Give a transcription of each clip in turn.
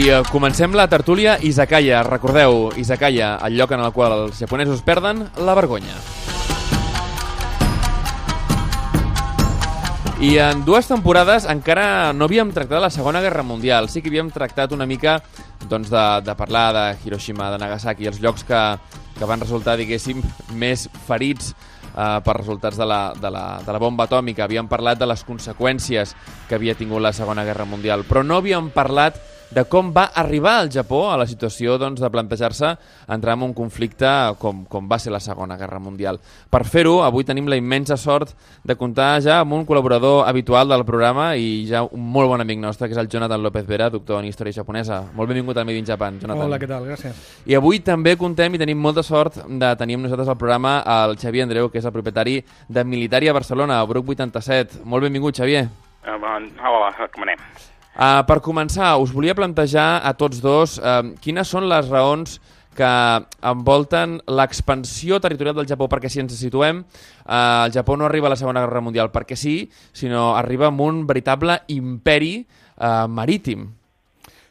I eh, comencem la tertúlia Izakaya. Recordeu, Izakaya, el lloc en el qual els japonesos perden la vergonya. I en dues temporades encara no havíem tractat la Segona Guerra Mundial. Sí que havíem tractat una mica doncs, de, de parlar de Hiroshima, de Nagasaki, els llocs que, que van resultar, diguéssim, més ferits eh, per resultats de la, de, la, de la bomba atòmica. Havíem parlat de les conseqüències que havia tingut la Segona Guerra Mundial, però no havíem parlat de com va arribar el Japó a la situació doncs, de plantejar-se entrar en un conflicte com, com va ser la Segona Guerra Mundial. Per fer-ho, avui tenim la immensa sort de comptar ja amb un col·laborador habitual del programa i ja un molt bon amic nostre, que és el Jonathan López Vera, doctor en Història Japonesa. Molt benvingut a Made in Japan, Jonathan. Hola, què tal? Gràcies. I avui també contem i tenim molta sort de tenir amb nosaltres al programa el Xavier Andreu, que és el propietari de Militari a Barcelona, Bruc 87. Molt benvingut, Xavier. Uh, bon, hola, com anem? Uh, per començar, us volia plantejar a tots dos uh, quines són les raons que envolten l'expansió territorial del Japó, perquè si ens situem, uh, el Japó no arriba a la Segona Guerra Mundial perquè sí, sinó arriba amb un veritable imperi uh, marítim.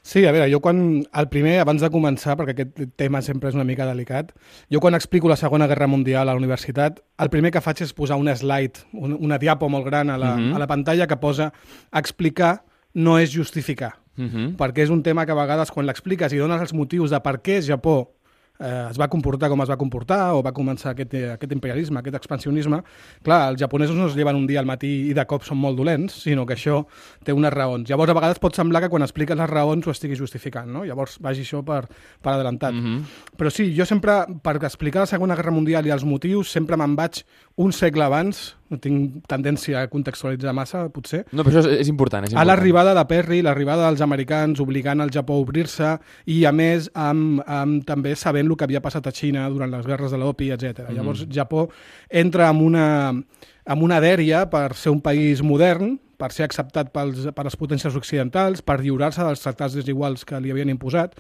Sí, a veure, jo quan, el primer, abans de començar, perquè aquest tema sempre és una mica delicat, jo quan explico la Segona Guerra Mundial a la universitat, el primer que faig és posar una slide, una, una diapo molt gran a la, uh -huh. a la pantalla que posa explicar no és justificar. Uh -huh. Perquè és un tema que a vegades quan l'expliques i dones els motius de per què Japó eh, es va comportar com es va comportar o va començar aquest, eh, aquest imperialisme, aquest expansionisme, clar, els japonesos no es lleven un dia al matí i de cop són molt dolents, sinó que això té unes raons. Llavors, a vegades pot semblar que quan expliques les raons ho estiguis justificant, no? Llavors, vagi això per, per adelantat. Uh -huh. Però sí, jo sempre, per explicar la Segona Guerra Mundial i els motius, sempre me'n vaig un segle abans, no tinc tendència a contextualitzar massa, potser, No, però això és, és important. És a important. l'arribada de Perry, l'arribada dels americans obligant el Japó a obrir-se i, a més, amb, amb, també sabent el que havia passat a Xina durant les guerres de l'opi, etc. Mm. Llavors, Japó entra amb una, amb una dèria per ser un país modern, per ser acceptat pels, per les potències occidentals, per lliurar-se dels tractats desiguals que li havien imposat,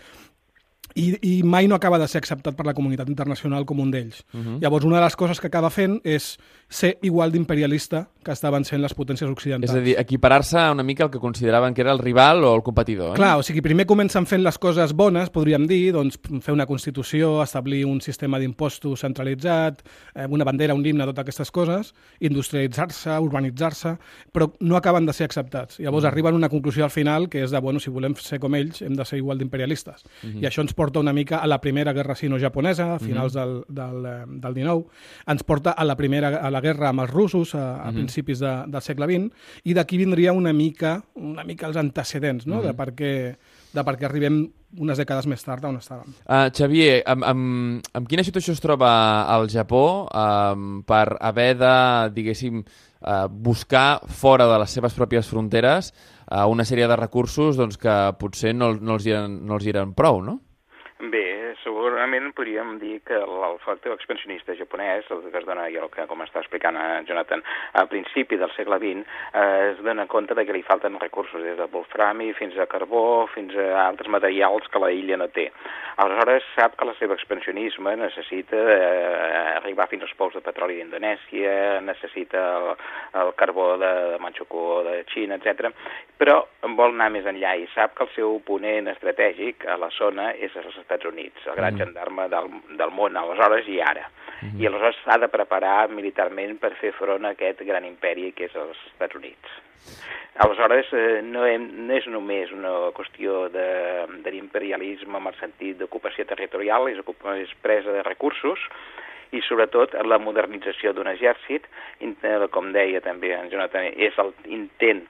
i, i mai no acaba de ser acceptat per la comunitat internacional com un d'ells. Uh -huh. Llavors, una de les coses que acaba fent és ser igual d'imperialista que estaven sent les potències És occidentals. a dir, equiparar-se una mica al que consideraven que era el rival o el competidor. Eh? Clar, o sigui, primer comencen fent les coses bones, podríem dir, doncs fer una Constitució, establir un sistema d'impostos centralitzat, eh, una bandera, un himne, totes aquestes coses, industrialitzar-se, urbanitzar-se, però no acaben de ser acceptats. Llavors mm. arriben a una conclusió al final que és de, bueno, si volem ser com ells, hem de ser igual d'imperialistes. Mm -hmm. I això ens porta una mica a la primera guerra sino-japonesa, a finals mm -hmm. del, del, eh, del 19, ens porta a la primera a la guerra amb els russos a, a mm -hmm. principis de, del segle XX, i d'aquí vindria una mica una mica els antecedents no? mm -hmm. de, per què, de per què arribem unes dècades més tard on estàvem. Uh, Xavier, amb, amb, amb quina situació es troba el Japó um, per haver de, diguéssim, uh, buscar fora de les seves pròpies fronteres uh, una sèrie de recursos doncs, que potser no, no, els hi eren, no els hi eren prou, no? Bé, segurament podríem dir que el, factor expansionista japonès, el que es dona, i el que, com està explicant a Jonathan, a principi del segle XX, eh, es dona compte de que li falten recursos des de wolframi fins a carbó, fins a altres materials que la illa no té. Aleshores, sap que el seu expansionisme necessita eh, arribar fins als pous de petroli d'Indonèsia, necessita el, el carbó de, de Manchukuo, de Xina, etc. però vol anar més enllà i sap que el seu oponent estratègic a la zona és els Estats Units, el gran mm. Gendarme del, del món, aleshores i ara. Mm. I aleshores s'ha de preparar militarment per fer front a aquest gran imperi que és els Estats Units. Aleshores, eh, no, hem, no és només una qüestió de, de l'imperialisme en el sentit d'ocupació territorial, és, és presa de recursos, i sobretot la modernització d'un exèrcit, com deia també en Jonathan, és l'intent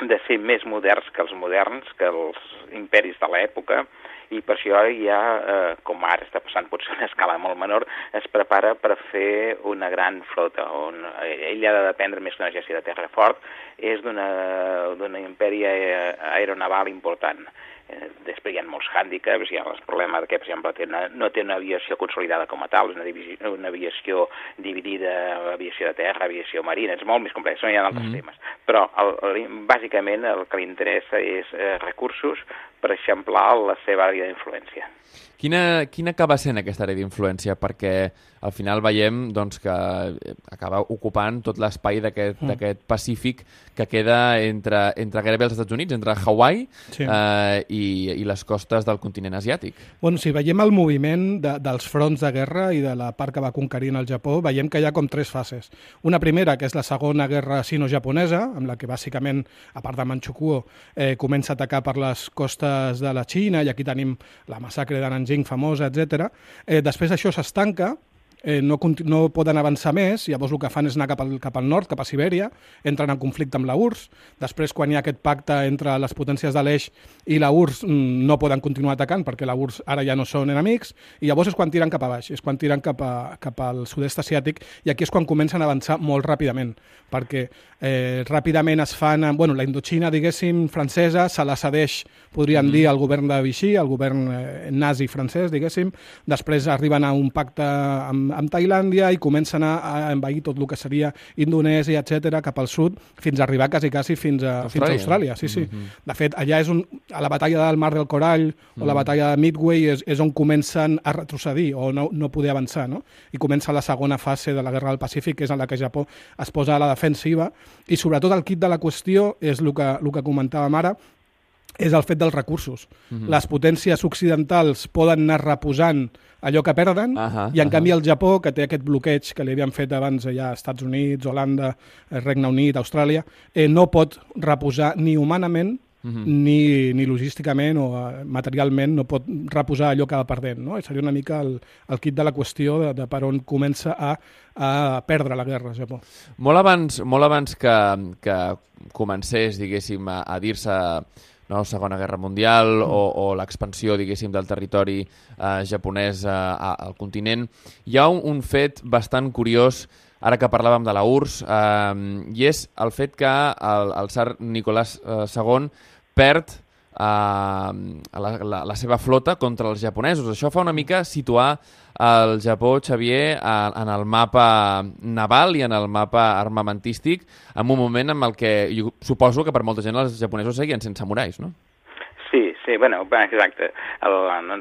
de ser més moderns que els moderns, que els imperis de l'època, i per això ja, eh, com ara està passant potser una escala molt menor, es prepara per fer una gran flota, on ell ha de dependre més d'un exèrcit de terra fort, és d'un imperi aeronaval important. Eh, després hi ha molts hàndicaps, hi ha el problema que, per exemple, té una, no té una aviació consolidada com a tal, una, divisió, una aviació dividida, aviació de terra, aviació marina, és molt més complex, no hi ha altres mm -hmm. temes. Però, el, el, bàsicament, el que li interessa és eh, recursos per eixamplar la seva àrea d'influència. Quina, quina acaba sent aquesta àrea d'influència? Perquè al final veiem doncs, que eh, acaba ocupant tot l'espai d'aquest mm. Pacífic que queda entre, entre gairebé els Estats Units, entre Hawaii sí. eh, i, i les costes del continent asiàtic. Bueno, si veiem el moviment de, dels fronts de guerra i de la part que va conquerint el Japó, veiem que hi ha com tres fases. Una primera, que és la segona guerra sino-japonesa, amb la que bàsicament, a part de Manchukuo, eh, comença a atacar per les costes de la Xina, i aquí tenim la massacre de Nanjing famosa, etc. Eh, després això s'estanca, eh, no, no poden avançar més, llavors el que fan és anar cap al, cap al nord, cap a Sibèria, entren en conflicte amb la URSS, després quan hi ha aquest pacte entre les potències de l'Eix i la URSS mm, no poden continuar atacant perquè la URSS ara ja no són enemics, i llavors és quan tiren cap a baix, és quan tiren cap, a, cap al sud-est asiàtic, i aquí és quan comencen a avançar molt ràpidament, perquè eh, ràpidament es fan... Bueno, la Indochina, diguéssim, francesa, se la cedeix, podríem mm. dir, al govern de Vichy, al govern eh, nazi francès, diguéssim, després arriben a un pacte amb, amb Tailàndia i comencen a, a envair tot el que seria Indonèsia, etc cap al sud, fins a arribar quasi, quasi fins a Austràlia. Fins a Austràlia sí, sí. Mm -hmm. De fet, allà és un, a la batalla del Mar del Corall mm -hmm. o la mm. batalla de Midway és, és on comencen a retrocedir o no, no poder avançar, no? I comença la segona fase de la Guerra del Pacífic, que és en la que Japó es posa a la defensiva, i sobretot el kit de la qüestió és el que, el que comentàvem ara, és el fet dels recursos. Mhm. -huh. Les potències occidentals poden anar reposant allò que perden, uh -huh, i en uh -huh. canvi el Japó, que té aquest bloqueig que li havien fet abans ja Estats Units, Holanda, eh, Regne Unit, Austràlia, eh, no pot reposar ni humanament Uh mhm. -huh. ni, ni logísticament o uh, materialment no pot reposar allò que va perdent. No? Seria una mica el, el kit de la qüestió de, de per on comença a, a perdre la guerra a Japó. Molt abans, molt abans que, que comencés, diguéssim, a, a dir-se no? Segona Guerra Mundial o, o l'expansió, diguéssim, del territori eh, japonès eh, al continent. Hi ha un, un fet bastant curiós ara que parlàvem de la URSS, eh, i és el fet que el, el tsar Nicolás eh, II perd a la, la, la seva flota contra els japonesos. Això fa una mica situar el Japó, Xavier, a, en el mapa naval i en el mapa armamentístic en un moment en el que jo suposo que per molta gent els japonesos seguien sense samurais, no? Sí, sí, bueno, exacte. El, no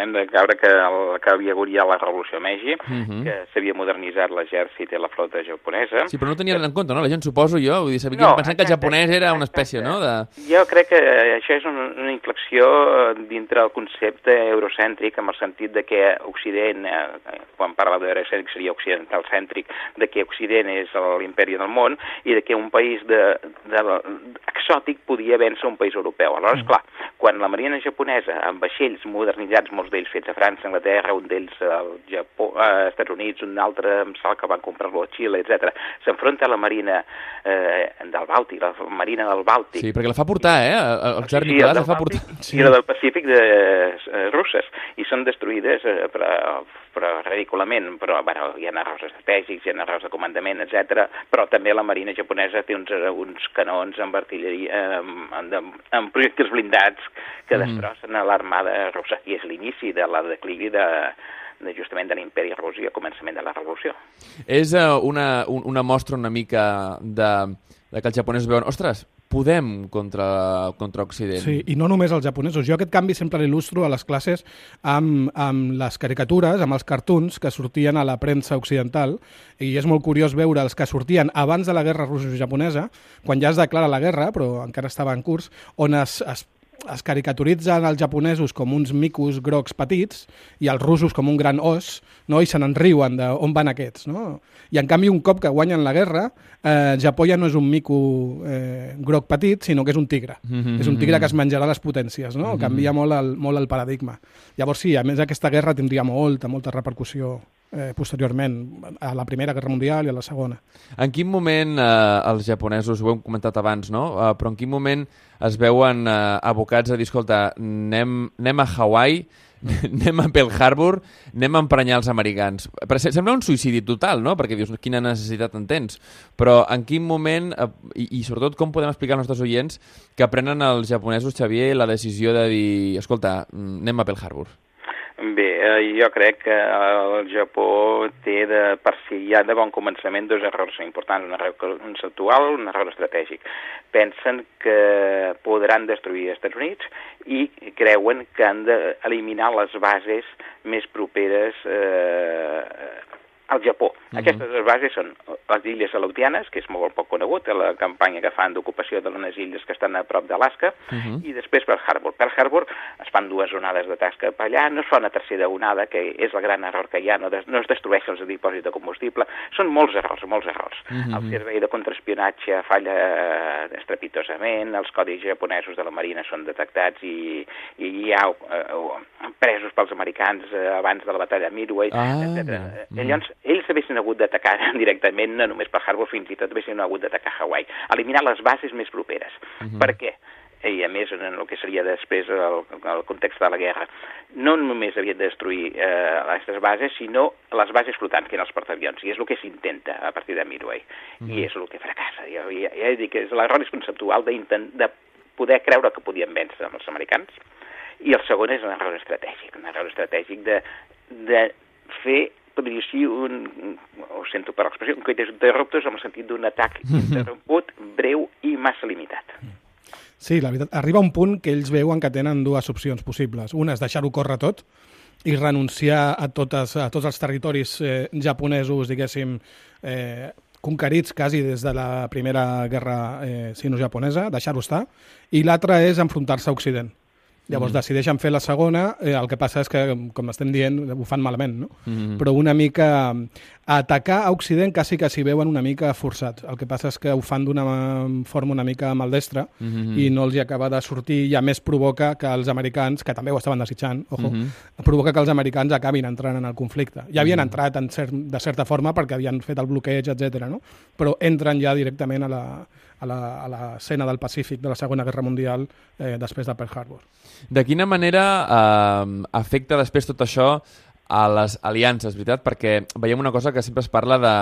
hem de caure que, el, que havia hagut ja la Revolució Meiji, uh mhm. -huh. que s'havia modernitzat l'exèrcit i la flota japonesa. Sí, però no tenien que... en compte, no? La gent suposo jo, vull dir, sabia, no, pensant que el japonès era una espècie, no? De... Jo crec que això és una, una inflexió dintre del concepte eurocèntric, amb el sentit de que Occident, eh, quan parla d'eurocèntric seria occidental-cèntric, de que Occident és l'imperi del món i de que un país de, de, exòtic podia vèncer un país europeu. Aleshores, clar, quan la marina japonesa, amb vaixells modernitzats, molts d'ells fets a França, Anglaterra, un d'ells al Japó, a Estats Units, un altre em sap que van comprar-lo a Xile, etc. s'enfronta a la marina eh, del Bàltic, la marina del Bàltic. Sí, perquè la fa portar, eh? El Jar sí, Nicolàs la fa portar. Sí. I la del Pacífic de eh, russes, i són destruïdes eh, per, però ridículament, però bueno, hi ha errors estratègics, hi ha errors de comandament, etc. però també la marina japonesa té uns, uns canons amb artilleria, amb, amb, amb projectils blindats que mm. destrossen a l'armada russa, i és l'inici de la declivi de, de justament de l'imperi rus i el començament de la revolució. És uh, una, una mostra una mica de, de que els japonesos veuen, ostres, podem contra, contra Occident. Sí, i no només els japonesos. Jo aquest canvi sempre l'il·lustro a les classes amb, amb les caricatures, amb els cartoons que sortien a la premsa occidental, i és molt curiós veure els que sortien abans de la guerra russo-japonesa, quan ja es declara la guerra, però encara estava en curs, on es, es es caricaturitzen els japonesos com uns micos grocs petits i els russos com un gran os, no? i se n'en riuen d'on van aquests. No? I en canvi, un cop que guanyen la guerra, eh, Japó ja no és un mico eh, groc petit, sinó que és un tigre. Mm -hmm. És un tigre que es menjarà les potències. No? Mm -hmm. Canvia molt el, molt el paradigma. Llavors sí, a més aquesta guerra tindria molta, molta repercussió eh, posteriorment, a la Primera Guerra Mundial i a la Segona. En quin moment eh, els japonesos, ho hem comentat abans, no? Eh, però en quin moment es veuen eh, abocats a dir, escolta, anem, anem a Hawaii, anem a Pearl Harbor, anem a emprenyar els americans. Però sembla un suïcidi total, no? Perquè dius, quina necessitat en tens? Però en quin moment, eh, i, i sobretot com podem explicar als nostres oients que prenen els japonesos, Xavier, la decisió de dir, escolta, anem a Pearl Harbor? Bé, eh, jo crec que el Japó té de, per si ja de bon començament dos errors importants, un error conceptual, un error estratègic. Pensen que podran destruir els Estats Units i creuen que han d'eliminar les bases més properes eh, al Japó. Uh -huh. Aquestes bases són les illes Aleutianes, que és molt poc conegut, la campanya que fan d'ocupació de les illes que estan a prop d'Alaska, uh -huh. i després Pearl Harbor. Pearl Harbor es fan dues onades de tasca per allà, no es fa una tercera onada, que és el gran error que hi ha, no, des, no es destrueix els dipòsits de combustible. Són molts errors, molts errors. Uh -huh. El servei de contraespionatge falla eh, estrepitosament, els codis japonesos de la Marina són detectats i, i hi ha eh, presos pels americans eh, abans de la batalla de Midway, ah, etc. Uh -huh. Llavors, ells haguessin hagut d'atacar directament, no només per Harbor, fins i tot haguessin hagut d'atacar Hawaii. Eliminar les bases més properes. Uh -huh. Per què? i a més en el que seria després el, el context de la guerra, no només havien de destruir eh, aquestes bases, sinó les bases flotants, que eren els portaavions, i és el que s'intenta a partir de Midway, mm. i és el que fracassa. Ja, ja, ja he dit que és l'error conceptual de, de poder creure que podien vèncer amb els americans, i el segon és un error estratègic, un error estratègic de, de fer podria ser un, ho sento per l'expressió, un coit d'interruptors en el sentit d'un atac interromput, breu i massa limitat. Sí, la veritat, arriba un punt que ells veuen que tenen dues opcions possibles. Una és deixar-ho córrer tot i renunciar a, totes, a tots els territoris eh, japonesos, diguéssim, eh, conquerits quasi des de la primera guerra eh, sino-japonesa, deixar-ho estar, i l'altra és enfrontar-se a Occident Llavors mm. decideixen fer la segona, eh, el que passa és que, com estem dient, ho fan malament, no? Mm. Però una mica... A atacar a Occident quasi que s'hi veuen una mica forçats. El que passa és que ho fan d'una forma una mica maldestra mm -hmm. i no els hi acaba de sortir i a més provoca que els americans, que també ho estaven desitjant, ojo, mm -hmm. provoca que els americans acabin entrant en el conflicte. Ja havien mm -hmm. entrat en cert, de certa forma perquè havien fet el bloqueig, etc. no? Però entren ja directament a la, a l'escena del Pacífic de la Segona Guerra Mundial eh, després de Pearl Harbor. De quina manera eh, afecta després tot això a les aliances, veritat? Perquè veiem una cosa que sempre es parla de,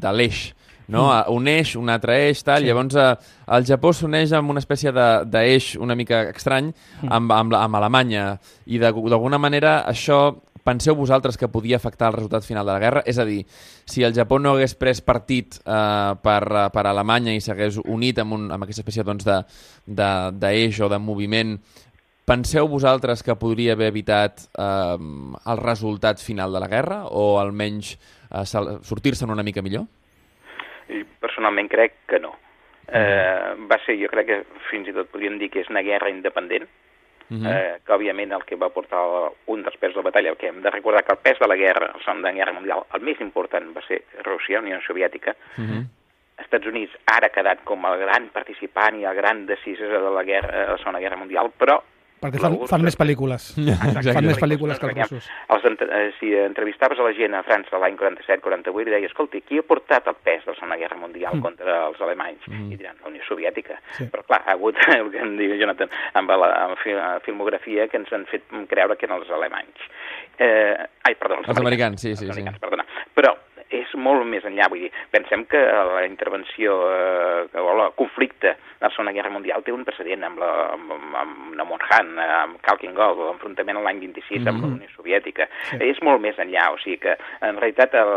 de l'eix, no? Mm. Un eix, un altre eix, tal. Sí. Llavors, eh, el Japó s'uneix amb una espècie d'eix una mica estrany mm. amb, amb, amb Alemanya i d'alguna manera això penseu vosaltres que podia afectar el resultat final de la guerra? És a dir, si el Japó no hagués pres partit eh, per, per Alemanya i s'hagués unit amb, un, amb aquesta espècie doncs, d'eix o de moviment, penseu vosaltres que podria haver evitat eh, el resultat final de la guerra o almenys eh, sortir-se'n una mica millor? Personalment crec que no. Eh, va ser, jo crec que fins i tot podríem dir que és una guerra independent, uh -huh. eh, que òbviament el que va portar un dels pes de la batalla, que hem de recordar que el pes de la guerra, el Segona Guerra Mundial, el més important va ser Rússia, Unió Soviètica, uh -huh. Estats Units ara ha quedat com el gran participant i el gran decisor de la, guerra, de la Segona Guerra Mundial, però perquè fan, fan més pel·lícules. Exacte. Fan més pel·lícules que els russos. Els, eh, si entrevistaves a la gent a França l'any 47-48 i deia, escolti, qui ha portat el pes de la Segona Guerra Mundial mm. contra els alemanys? Mm. I diran, la Unió Soviètica. Sí. Però clar, ha hagut, el que em diu Jonathan, amb la amb filmografia que ens han fet creure que eren els alemanys. Eh, ai, perdó, els, els americans, americans, sí, sí. Els americans, sí. perdona. Però és molt més enllà. Vull dir, pensem que la intervenció eh, o el conflicte de la Segona Guerra Mundial té un precedent amb la, amb, amb Namonhan, amb Kalkin Gold, l'enfrontament l'any 26 mm -hmm. amb la mhm. Unió Soviètica. Sí. És molt més enllà, o sigui que en realitat el,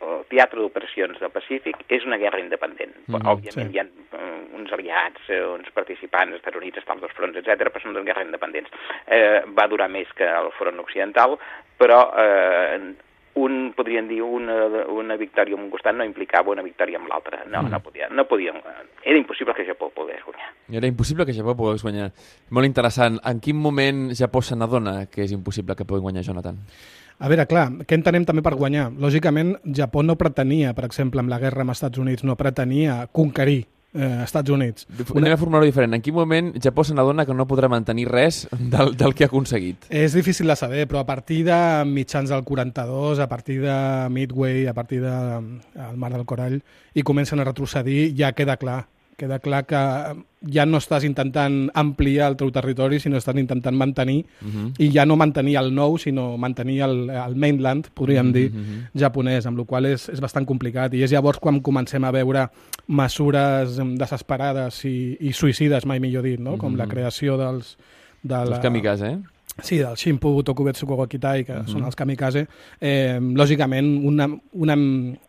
el teatre d'operacions del Pacífic és una guerra independent. Mm -hmm, Òbviament sí. hi ha uh, uns aliats, uh, uns participants, Estats Units, estan dos fronts, etc, però són dues guerres independents. Eh, va durar més que el front occidental, però eh, un, podríem dir, una, una victòria amb un costat no implicava una victòria amb l'altre. No, mm. no, podia, no podíem. Era impossible que Japó pogués guanyar. Era impossible que Japó pogués guanyar. Molt interessant. En quin moment Japó se n'adona que és impossible que pugui guanyar Jonathan? A veure, clar, què entenem també per guanyar? Lògicament, Japó no pretenia, per exemple, amb la guerra amb els Estats Units, no pretenia conquerir eh, Estats Units. Una... Anem a formular-ho diferent. En quin moment Japó se n'adona que no podrà mantenir res del, del que ha aconseguit? És difícil de saber, però a partir de mitjans del 42, a partir de Midway, a partir del de, Mar del Corall, i comencen a retrocedir, ja queda clar queda clar que ja no estàs intentant ampliar el teu territori, sinó estàs intentant mantenir, uh mhm. -huh. i ja no mantenir el nou, sinó mantenir el, el mainland, podríem uh mhm, -huh. dir, mhm. japonès, amb la qual és, és bastant complicat. I és llavors quan comencem a veure mesures desesperades i, i suïcides, mai millor dit, no? com uh -huh. la creació dels... De la... Els kamikaze, eh? Sí, del Shimpu, Tokubetsu, Kogokitai, que uh -huh. són els kamikaze. Eh, lògicament, una, una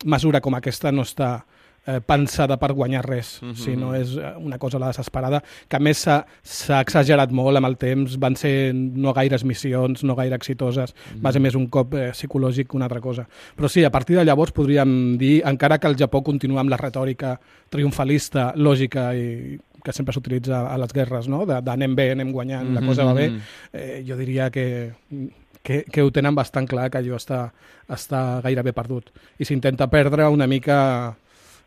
mesura com aquesta no està eh, pensada per guanyar res, uh -huh. sinó és eh, una cosa a la desesperada, que a més s'ha exagerat molt amb el temps, van ser no gaires missions, no gaire exitoses, uh -huh. va ser més un cop eh, psicològic que una altra cosa. Però sí, a partir de llavors podríem dir, encara que el Japó continua amb la retòrica triomfalista, lògica i que sempre s'utilitza a les guerres, no? d'anem bé, anem guanyant, mm -hmm. la cosa va bé, eh, jo diria que, que, que ho tenen bastant clar que allò està, està gairebé perdut. I s'intenta perdre una mica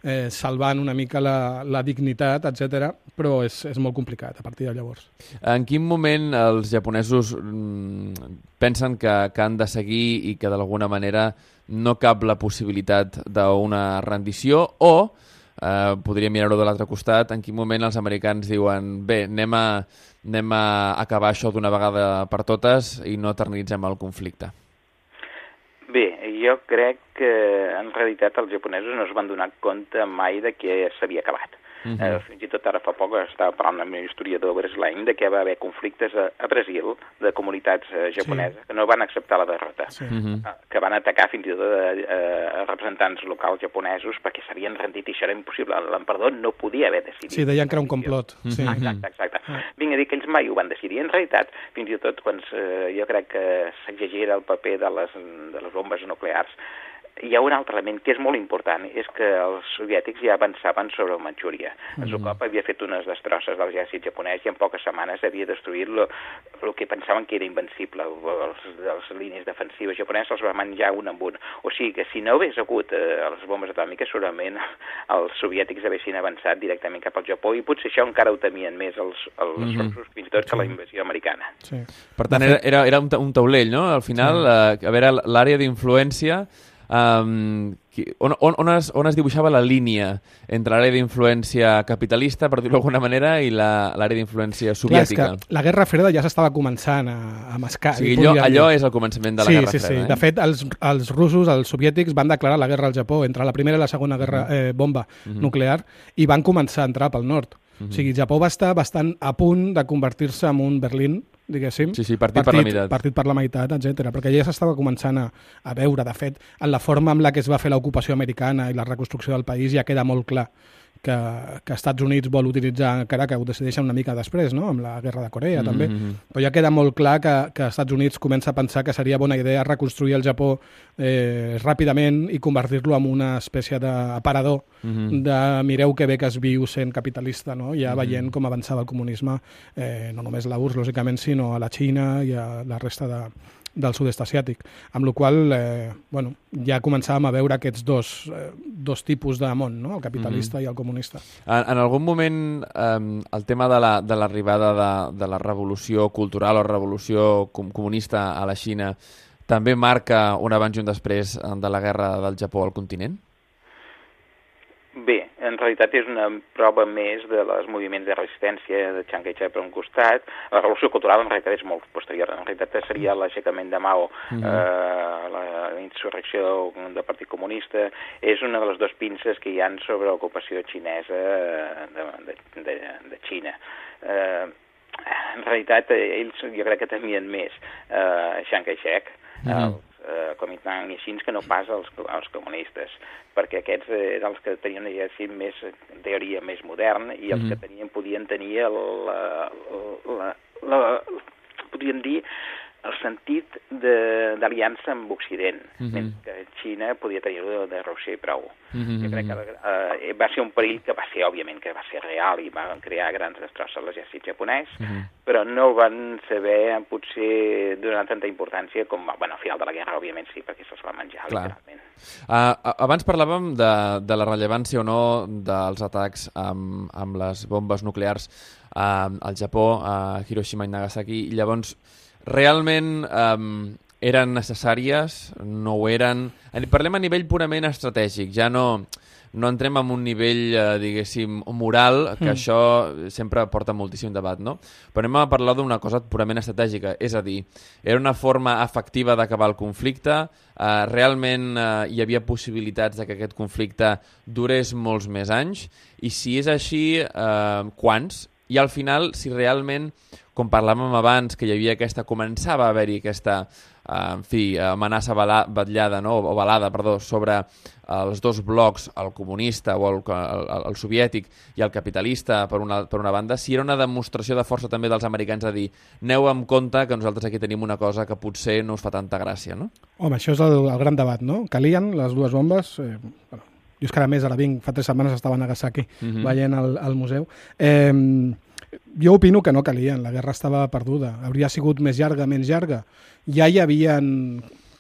eh, salvant una mica la, la dignitat, etc. però és, és molt complicat a partir de llavors. En quin moment els japonesos mm, pensen que, que han de seguir i que d'alguna manera no cap la possibilitat d'una rendició o eh, podríem mirar-ho de l'altre costat, en quin moment els americans diuen bé, anem a, anem a acabar això d'una vegada per totes i no eternitzem el conflicte? Jo crec que en realitat els japonesos no es van donar compte mai de que s'havia acabat. Uh -huh. eh, fins i tot ara fa poc estava parlant amb un historiador brasileany de que va haver conflictes a, a Brasil de comunitats eh, japoneses sí. que no van acceptar la derrota, sí. uh -huh. eh, que van atacar fins i tot a, eh, a representants locals japonesos perquè s'havien rendit i això era impossible. L'emperador no podia haver decidit. Sí, deien que era un complot. Uh -huh. sí. Exacte, exacte. Uh -huh. Vinc a dir que ells mai ho van decidir. En realitat, fins i tot quan eh, jo crec que s'exagera el paper de les, de les bombes nuclears, hi ha un altre element que és molt important, és que els soviètics ja avançaven sobre Manxúria. Mm -hmm. Zukov havia fet unes destrosses de l'exèrcit japonès i en poques setmanes havia destruït el que pensaven que era invencible. Els, les línies defensives japoneses els va menjar un amb un. O sigui que si no hagués hagut eh, les bombes atòmiques, segurament els soviètics haguessin avançat directament cap al Japó i potser això encara ho temien més els, els mm -hmm. russos fins i tot que la invasió americana. Sí. Per tant, era, era, era un, un taulell, no? Al final, sí. eh, a veure, l'àrea d'influència um, on, on, on, es, on es dibuixava la línia entre l'àrea d'influència capitalista, per dir-ho d'alguna manera, i l'àrea d'influència soviètica. Clar, la Guerra Freda ja s'estava començant a, a mascar. O sigui, allò, allò és el començament de la sí, Guerra sí, Freda. Sí. Eh? De fet, els, els russos, els soviètics, van declarar la guerra al Japó entre la primera i la segona guerra eh, bomba uh. -huh. nuclear i van començar a entrar pel nord. Uh -huh. O sigui, Japó va estar bastant a punt de convertir-se en un Berlín diguéssim. Sí, sí, partit, partit per la meitat. Partit per la meitat, etc. Perquè ja s'estava començant a, a veure, de fet, en la forma amb la que es va fer l'ocupació americana i la reconstrucció del país ja queda molt clar que, que Estats Units vol utilitzar, encara que ho decideixen una mica després, no? amb la guerra de Corea mm -hmm. també, però ja queda molt clar que, que Estats Units comença a pensar que seria bona idea reconstruir el Japó eh, ràpidament i convertir-lo en una espècie d'aparador mm -hmm. de mireu que bé que es viu sent capitalista, no? ja mm -hmm. veient com avançava el comunisme, eh, no només la URSS, lògicament, sinó a la Xina i a la resta de, del sud-est asiàtic, amb la qual eh, bueno, ja començàvem a veure aquests dos, eh, dos tipus de món, no? el capitalista mm -hmm. i el comunista. En, en algun moment eh, el tema de l'arribada la, de, de la revolució cultural o revolució com, comunista a la Xina també marca un abans i un després de la guerra del Japó al continent? Bé, en realitat és una prova més de els moviments de resistència de Chiang Kai-shek per un costat. La revolució cultural en realitat és molt posterior. En realitat seria l'aixecament de Mao, mm -hmm. eh, la insurrecció del Partit Comunista. És una de les dues pinces que hi han sobre l'ocupació xinesa de, de, de, de Xina. Eh, en realitat, ells jo crec que temien més eh, Chiang Kai-shek, mm -hmm eh, Kuomintang i així que no pas els, els comunistes, perquè aquests eren els que tenien un exèrcit més, teoria, més modern i els mm -hmm. que tenien, podien tenir el, la, la, la, la, podríem dir el sentit d'aliança amb Occident, mm -hmm. mentre que Xina podia tenir-ho de, de Rússia i prou. Mm -hmm. Jo crec que eh, va ser un perill que va ser, òbviament, que va ser real i va crear grans destrosses a l'exèrcit japonès, mm -hmm. però no van saber, potser, donar tanta importància com, bueno, al final de la guerra, òbviament, sí, perquè se'ls va menjar, Clar. literalment. Uh, abans parlàvem de, de la rellevància o no dels atacs amb, amb les bombes nuclears uh, al Japó, a Hiroshima i Nagasaki, i llavors realment um, eren necessàries, no ho eren... Parlem a nivell purament estratègic, ja no, no entrem en un nivell, eh, diguéssim, moral, que mm. això sempre porta moltíssim debat, no? Però anem a parlar d'una cosa purament estratègica, és a dir, era una forma efectiva d'acabar el conflicte, eh, realment eh, hi havia possibilitats de que aquest conflicte durés molts més anys, i si és així, eh, quants? I al final, si realment, com parlàvem abans, que hi havia aquesta, començava a haver-hi aquesta, eh, en fi, amenaça batllada, no? o balada, perdó, sobre els dos blocs, el comunista o el, el, el soviètic i el capitalista per una, per una banda, si era una demostració de força també dels americans a dir aneu amb compte que nosaltres aquí tenim una cosa que potser no us fa tanta gràcia, no? Home, això és el, el gran debat, no? Calien les dues bombes, eh, bueno, jo és que a més ara vinc, fa tres setmanes estava a Nagasaki uh mhm. -huh. veient el, el museu. Eh, jo opino que no calien, la guerra estava perduda. Hauria sigut més llarga, menys llarga. Ja hi havia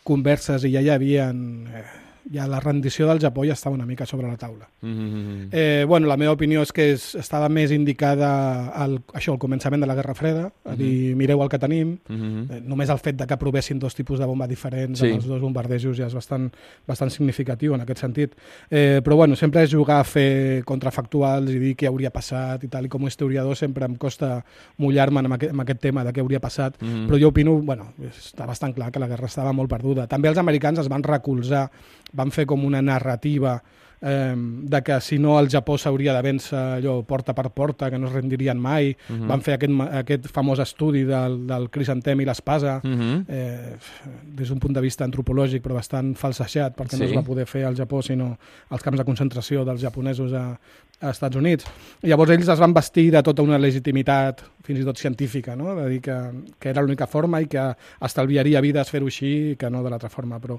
converses i ja hi havia eh, ja la rendició del Japó ja estava una mica sobre la taula. Mm -hmm. eh, bueno, la meva opinió és que és, estava més indicada al, això, al començament de la Guerra Freda, a dir, mhm. mireu el que tenim, mm -hmm. eh, només el fet de que provessin dos tipus de bomba diferents sí. en els dos bombardejos ja és bastant, bastant significatiu en aquest sentit. Eh, però bueno, sempre és jugar a fer contrafactuals i dir què hauria passat i tal, i com a historiador sempre em costa mullar-me en, aquest, en aquest tema de què hauria passat, mm -hmm. però jo opino, bueno, està bastant clar que la guerra estava molt perduda. També els americans es van recolzar van fer com una narrativa eh, de que si no el Japó s'hauria de vèncer allò porta per porta, que no es rendirien mai. Uh mhm. -huh. Van fer aquest, aquest famós estudi del, del crisantem i l'espasa, uh mhm. -huh. eh, des d'un punt de vista antropològic, però bastant falsejat, perquè sí. no es va poder fer al Japó, sinó als camps de concentració dels japonesos a, a Estats Units. Llavors ells es van vestir de tota una legitimitat, fins i tot científica, no? de dir que, que era l'única forma i que estalviaria vides fer-ho així que no de l'altra forma. Però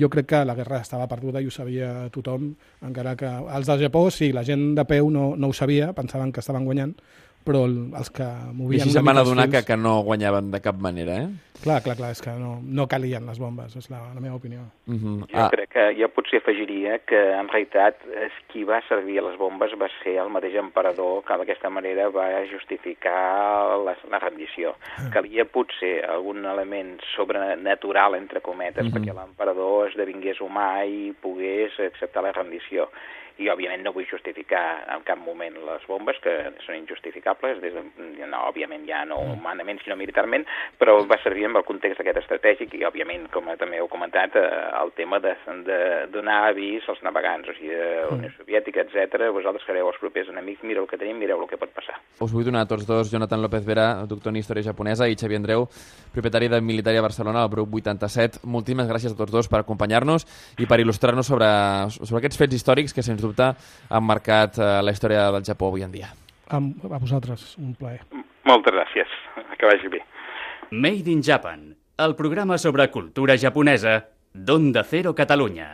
jo crec que la guerra estava perduda i ho sabia tothom, encara que els del Japó, sí, la gent de peu no, no ho sabia, pensaven que estaven guanyant, però els que movien... I així se'n van adonar que, que no guanyaven de cap manera, eh? Clar, clar, clar, és que no, no calien les bombes, és la, la meva opinió. Uh -huh. Jo ah. crec que jo potser afegiria que en realitat qui va servir a les bombes va ser el mateix emperador que d'aquesta manera va justificar la, la rendició. Uh. Calia potser algun element sobrenatural, entre cometes, uh -huh. perquè l'emperador esdevingués humà i pogués acceptar la rendició i òbviament no vull justificar en cap moment les bombes, que són injustificables, des de, no, òbviament ja no humanament sinó militarment, però va servir amb el context d'aquest estratègic i òbviament, com també heu comentat, eh, el tema de, de donar avís als navegants, o sigui, de la Unió mm. Soviètica, etc. vosaltres que els propers enemics, mireu el que tenim, mireu el que pot passar. Us vull donar a tots dos, Jonathan López Vera, doctor en Història Japonesa, i Xavier Andreu, propietari de Militària Barcelona, al grup 87. Moltíssimes gràcies a tots dos per acompanyar-nos i per il·lustrar-nos sobre, sobre aquests fets històrics que, sens dubte, han marcat eh, la història del Japó avui en dia. A, a vosaltres, un plaer. Moltes gràcies. Que vagi bé. Made in Japan, el programa sobre cultura japonesa d'Onda Cero Catalunya.